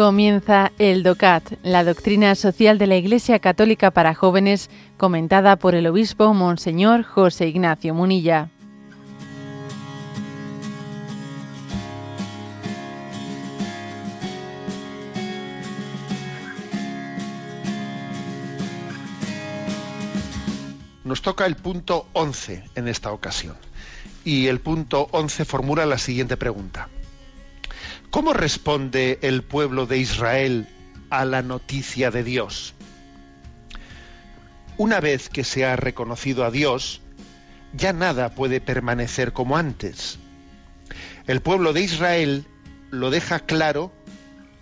Comienza el DOCAT, la doctrina social de la Iglesia Católica para jóvenes, comentada por el obispo Monseñor José Ignacio Munilla. Nos toca el punto 11 en esta ocasión. Y el punto 11 formula la siguiente pregunta. ¿Cómo responde el pueblo de Israel a la noticia de Dios? Una vez que se ha reconocido a Dios, ya nada puede permanecer como antes. El pueblo de Israel lo deja claro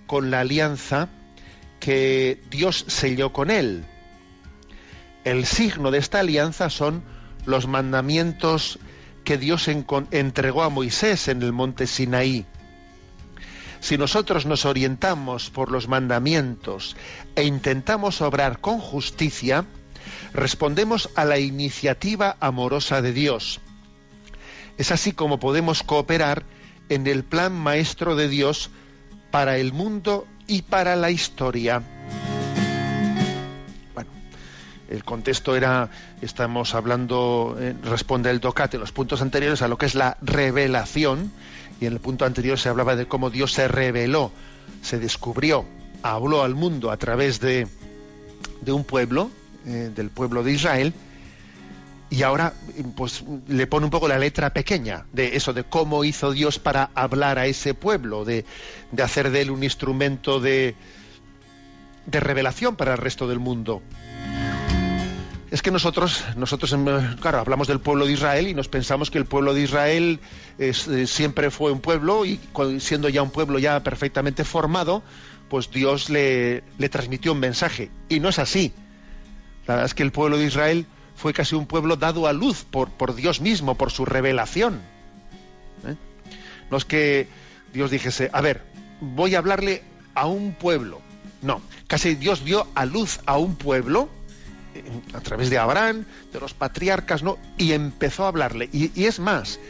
con la alianza que Dios selló con él. El signo de esta alianza son los mandamientos que Dios entregó a Moisés en el monte Sinaí. Si nosotros nos orientamos por los mandamientos e intentamos obrar con justicia, respondemos a la iniciativa amorosa de Dios. Es así como podemos cooperar en el plan maestro de Dios para el mundo y para la historia. El contexto era, estamos hablando, eh, responde el DOCAT en los puntos anteriores a lo que es la revelación, y en el punto anterior se hablaba de cómo Dios se reveló, se descubrió, habló al mundo a través de, de un pueblo, eh, del pueblo de Israel, y ahora pues le pone un poco la letra pequeña de eso, de cómo hizo Dios para hablar a ese pueblo, de, de hacer de él un instrumento de, de revelación para el resto del mundo. Es que nosotros, nosotros, claro, hablamos del pueblo de Israel y nos pensamos que el pueblo de Israel eh, siempre fue un pueblo y siendo ya un pueblo ya perfectamente formado, pues Dios le, le transmitió un mensaje. Y no es así. La verdad es que el pueblo de Israel fue casi un pueblo dado a luz por, por Dios mismo, por su revelación. ¿eh? No es que Dios dijese, a ver, voy a hablarle a un pueblo. No, casi Dios dio a luz a un pueblo a través de Abraham, de los patriarcas, ¿no? Y empezó a hablarle. Y, es más,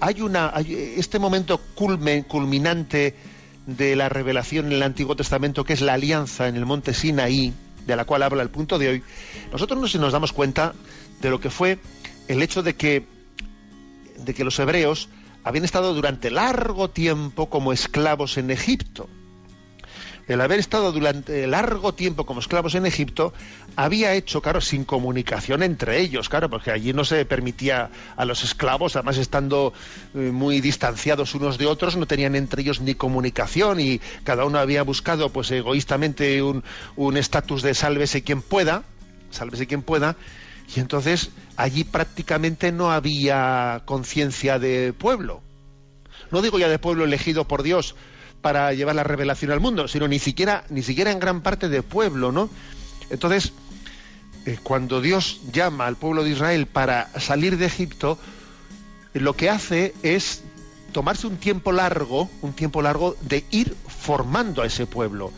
hay una, este momento culminante de la revelación en el Antiguo Testamento, que es la alianza en el monte Sinaí, de la cual habla el punto de hoy, nosotros no nos damos cuenta de lo que fue el hecho de que, de que los hebreos habían estado durante largo tiempo como esclavos en Egipto el haber estado durante largo tiempo como esclavos en Egipto había hecho, claro, sin comunicación entre ellos, claro, porque allí no se permitía a los esclavos, además estando eh, muy distanciados unos de otros, no tenían entre ellos ni comunicación y cada uno había buscado, pues egoístamente, un estatus de sálvese quien pueda, sálvese quien pueda, y entonces allí prácticamente no había conciencia de pueblo. No digo ya de pueblo elegido por Dios, para llevar la revelación al mundo, sino ni siquiera, ni siquiera en gran parte de pueblo, ¿no? Entonces, eh, cuando Dios llama al pueblo de Israel para salir de Egipto, lo que hace es tomarse un tiempo largo, un tiempo largo de ir formando a ese pueblo.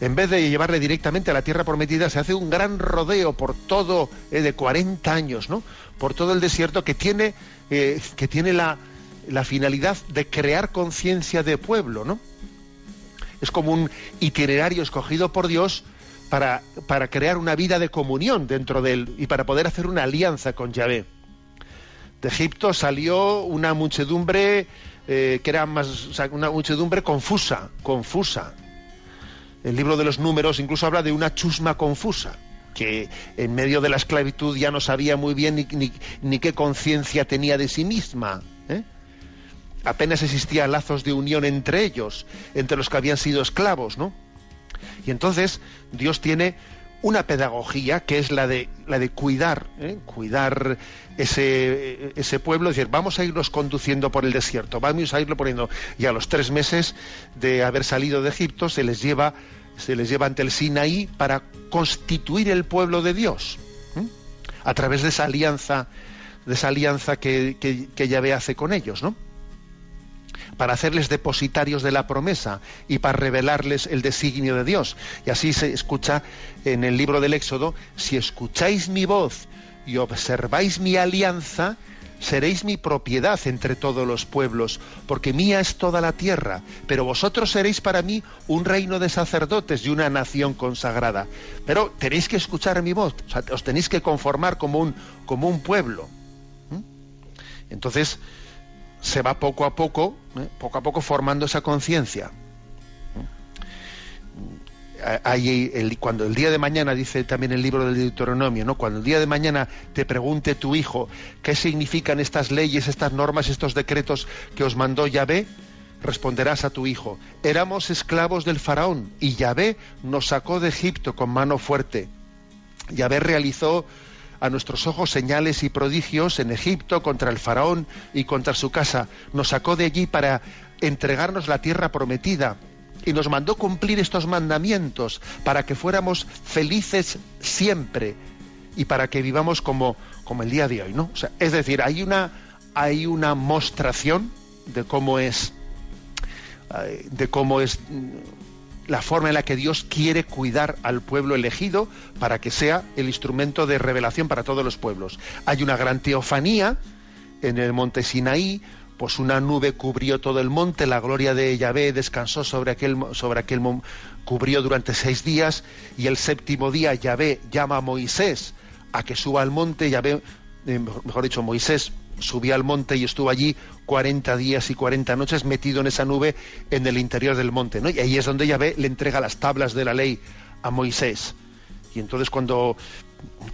En vez de llevarle directamente a la tierra prometida, se hace un gran rodeo por todo, eh, de 40 años, ¿no? Por todo el desierto que tiene, eh, que tiene la, la finalidad de crear conciencia de pueblo, ¿no? es como un itinerario escogido por Dios para, para crear una vida de comunión dentro de él y para poder hacer una alianza con Yahvé. De Egipto salió una muchedumbre eh, que era más, una muchedumbre confusa, confusa. El libro de los números incluso habla de una chusma confusa, que en medio de la esclavitud ya no sabía muy bien ni, ni qué conciencia tenía de sí misma. ¿eh? Apenas existían lazos de unión entre ellos, entre los que habían sido esclavos, ¿no? Y entonces Dios tiene una pedagogía que es la de la de cuidar, ¿eh? cuidar ese, ese pueblo, es decir, vamos a irlos conduciendo por el desierto, vamos a irlo poniendo. Y a los tres meses de haber salido de Egipto se les lleva, se les lleva ante el Sinaí para constituir el pueblo de Dios, a través de esa alianza, de esa alianza que, que, que Yahvé hace con ellos, ¿no? Para hacerles depositarios de la promesa y para revelarles el designio de Dios. Y así se escucha en el libro del Éxodo, si escucháis mi voz y observáis mi alianza, seréis mi propiedad entre todos los pueblos, porque mía es toda la tierra, pero vosotros seréis para mí un reino de sacerdotes y una nación consagrada. Pero tenéis que escuchar mi voz, os tenéis que conformar como un, como un pueblo. Entonces se va poco a poco, ¿eh? poco a poco formando esa conciencia el, cuando el día de mañana, dice también el libro del Deuteronomio, ¿no? cuando el día de mañana te pregunte tu hijo qué significan estas leyes, estas normas, estos decretos que os mandó Yahvé, responderás a tu hijo, éramos esclavos del faraón y Yahvé nos sacó de Egipto con mano fuerte. Yahvé realizó a nuestros ojos señales y prodigios en Egipto contra el faraón y contra su casa. Nos sacó de allí para entregarnos la tierra prometida y nos mandó cumplir estos mandamientos para que fuéramos felices siempre y para que vivamos como, como el día de hoy, ¿no? es decir, hay una, hay una mostración de cómo es eh, de cómo es la forma en la que Dios quiere cuidar al pueblo elegido para que sea el instrumento de revelación para todos los pueblos. Hay una gran teofanía en el monte Sinaí, pues una nube cubrió todo el monte, la gloria de Yahvé descansó sobre aquel, sobre aquel cubrió durante seis días, y el séptimo día Yahvé llama a Moisés a que suba al monte, Yahvé, eh, mejor dicho, Moisés subía al monte y estuvo allí 40 días y 40 noches metido en esa nube en el interior del monte. Y ahí es donde Yahvé le entrega las tablas de la ley a Moisés. Y entonces cuando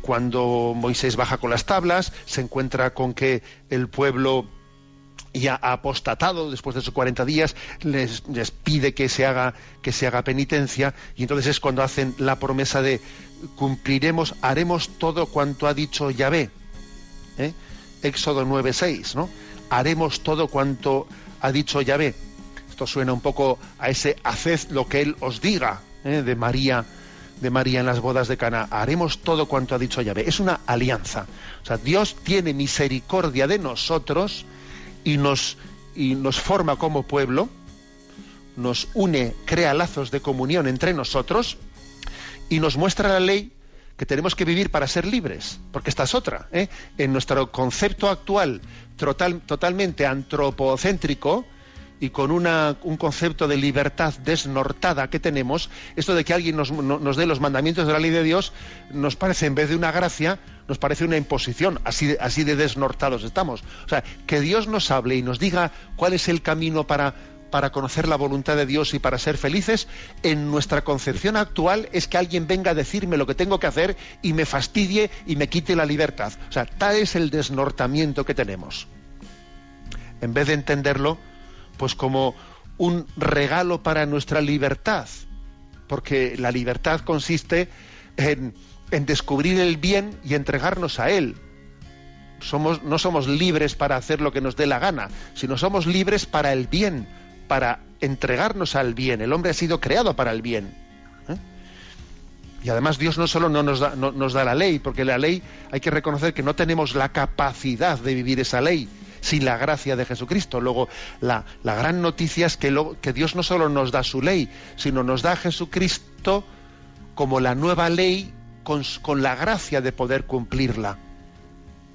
cuando Moisés baja con las tablas, se encuentra con que el pueblo y ha apostatado después de esos 40 días, les, pide que se, haga, que se haga penitencia y entonces es cuando hacen la promesa de cumpliremos, haremos todo cuanto ha dicho Yahvé. ¿eh? Éxodo 9.6, ¿no? Haremos todo cuanto ha dicho Yahvé. Esto suena un poco a ese haced lo que él os diga ¿eh? de María de María en las bodas de Cana. Haremos todo cuanto ha dicho Yahvé. Es una alianza. O sea, Dios tiene misericordia de nosotros y nos, y nos forma como pueblo, nos une, crea lazos de comunión entre nosotros y nos muestra la ley que tenemos que vivir para ser libres, porque esta es otra. ¿eh? En nuestro concepto actual total, totalmente antropocéntrico, y con una, un concepto de libertad desnortada que tenemos, esto de que alguien nos, nos, dé los mandamientos de la ley de Dios, nos parece, en vez de una gracia, nos parece una imposición, así así de desnortados estamos. O sea, que Dios nos hable y nos diga cuál es el camino para, para conocer la voluntad de Dios y para ser felices, en nuestra concepción actual es que alguien venga a decirme lo que tengo que hacer y me fastidie y me quite la libertad. O sea, tal es el desnortamiento que tenemos. En vez de entenderlo, pues como un regalo para nuestra libertad, porque la libertad consiste en, descubrir el bien y entregarnos a él. Somos, no somos libres para hacer lo que nos dé la gana, sino somos libres para el bien, para entregarnos al bien. El hombre ha sido creado para el bien. ¿eh? Y además Dios no solo no nos, da, no, nos da la ley, porque la ley hay que reconocer que no tenemos la capacidad de vivir esa ley, sin la gracia de Jesucristo. Luego, la, gran noticia es que, que Dios no solo nos da su ley, sino nos da a Jesucristo como la nueva ley con, con la gracia de poder cumplirla.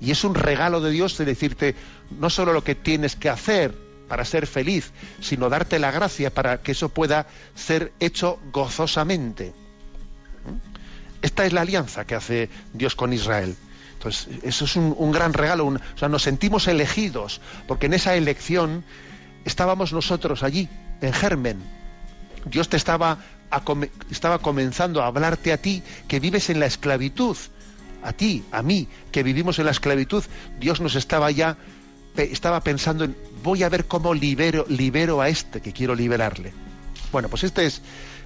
Y es un regalo de Dios de decirte no solo lo que tienes que hacer para ser feliz, sino darte la gracia para que eso pueda ser hecho gozosamente. ¿Mm? Esta es la alianza que hace Dios con Israel. Pues eso es un, gran regalo, o sea, nos sentimos elegidos, porque en esa elección estábamos nosotros allí, en germen. Dios te estaba, estaba comenzando a hablarte a ti, que vives en la esclavitud, a ti, a mí, que vivimos en la esclavitud. Dios nos estaba ya, estaba pensando en, voy a ver cómo libero, libero a este que quiero liberarle. Bueno, pues este es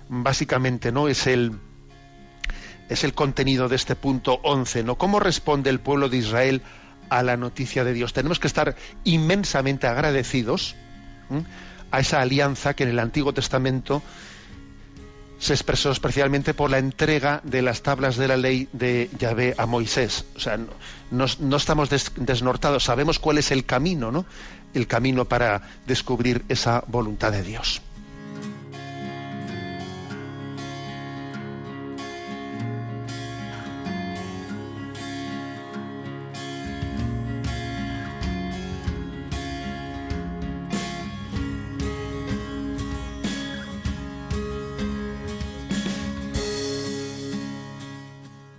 básicamente, ¿no? Es el, es el contenido de este punto 11, ¿no? ¿Cómo responde el pueblo de Israel a la noticia de Dios? Tenemos que estar inmensamente agradecidos a esa alianza que en el Antiguo Testamento se expresó especialmente por la entrega de las tablas de la ley de Yahvé a Moisés. O sea, no, estamos desnortados, sabemos cuál es el camino, ¿no? El camino para descubrir esa voluntad de Dios.